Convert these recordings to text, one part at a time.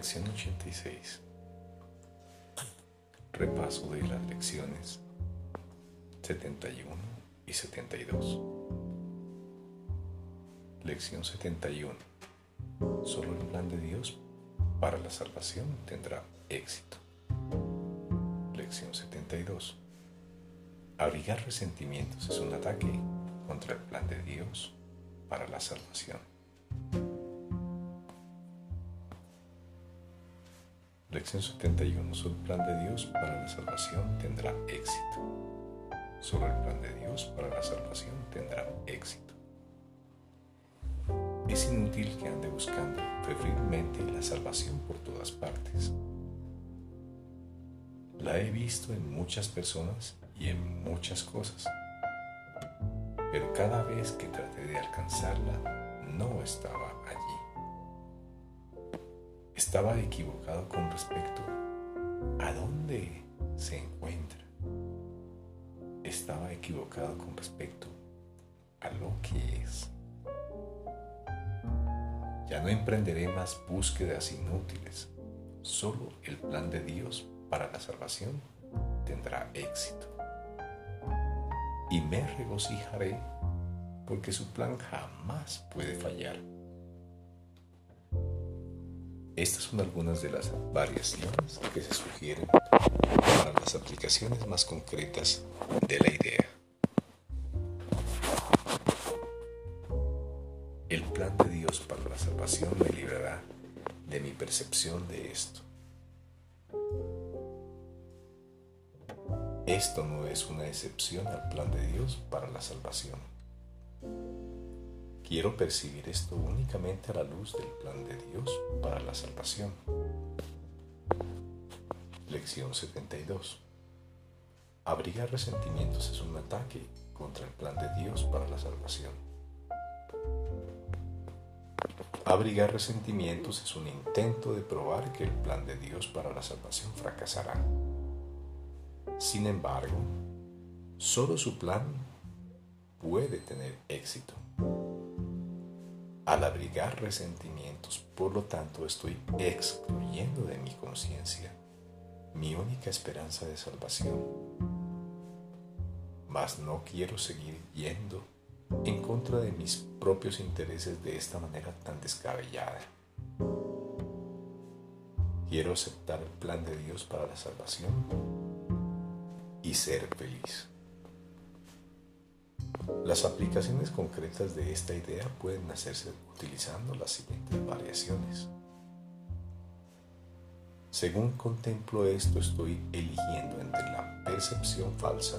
Lección 86. Repaso de las lecciones 71 y 72. Lección 71. Solo el plan de Dios para la salvación tendrá éxito. Lección 72. Abrigar resentimientos es un ataque contra el plan de Dios para la salvación. Lección 71. Solo el plan de Dios para la salvación tendrá éxito. Solo el plan de Dios para la salvación tendrá éxito. Es inútil que ande buscando febrilmente la salvación por todas partes. La he visto en muchas personas y en muchas cosas. Pero cada vez que traté de alcanzarla, no estaba allí estaba equivocado con respecto a dónde se encuentra. Estaba equivocado con respecto a lo que es. Ya no emprenderé más búsquedas inútiles. Solo el plan de Dios para la salvación tendrá éxito. Y me regocijaré porque su plan jamás puede fallar. Estas son algunas de las variaciones que se sugieren para las aplicaciones más concretas de la idea. El plan de Dios para la salvación me librará de mi percepción de esto. Esto no es una excepción al plan de Dios para la salvación. Quiero percibir esto únicamente a la luz del plan de Dios para la salvación. Lección 72. Abrigar resentimientos es un ataque contra el plan de Dios para la salvación. Abrigar resentimientos es un intento de probar que el plan de Dios para la salvación fracasará. Sin embargo, solo su plan puede tener éxito. Al abrigar resentimientos, por lo tanto, estoy excluyendo de mi conciencia mi única esperanza de salvación. Mas no quiero seguir yendo en contra de mis propios intereses de esta manera tan descabellada. Quiero aceptar el plan de Dios para la salvación y ser feliz. Las aplicaciones concretas de esta idea pueden hacerse utilizando las siguientes variaciones. Según contemplo esto, estoy eligiendo entre la percepción falsa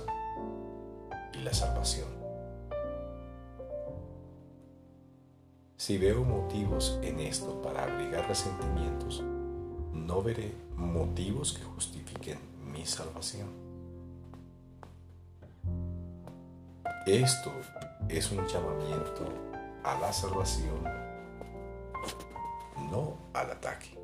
y la salvación. Si veo motivos en esto para abrigar resentimientos, no veré motivos que justifiquen mi salvación. Esto es un llamamiento a la salvación, no al ataque.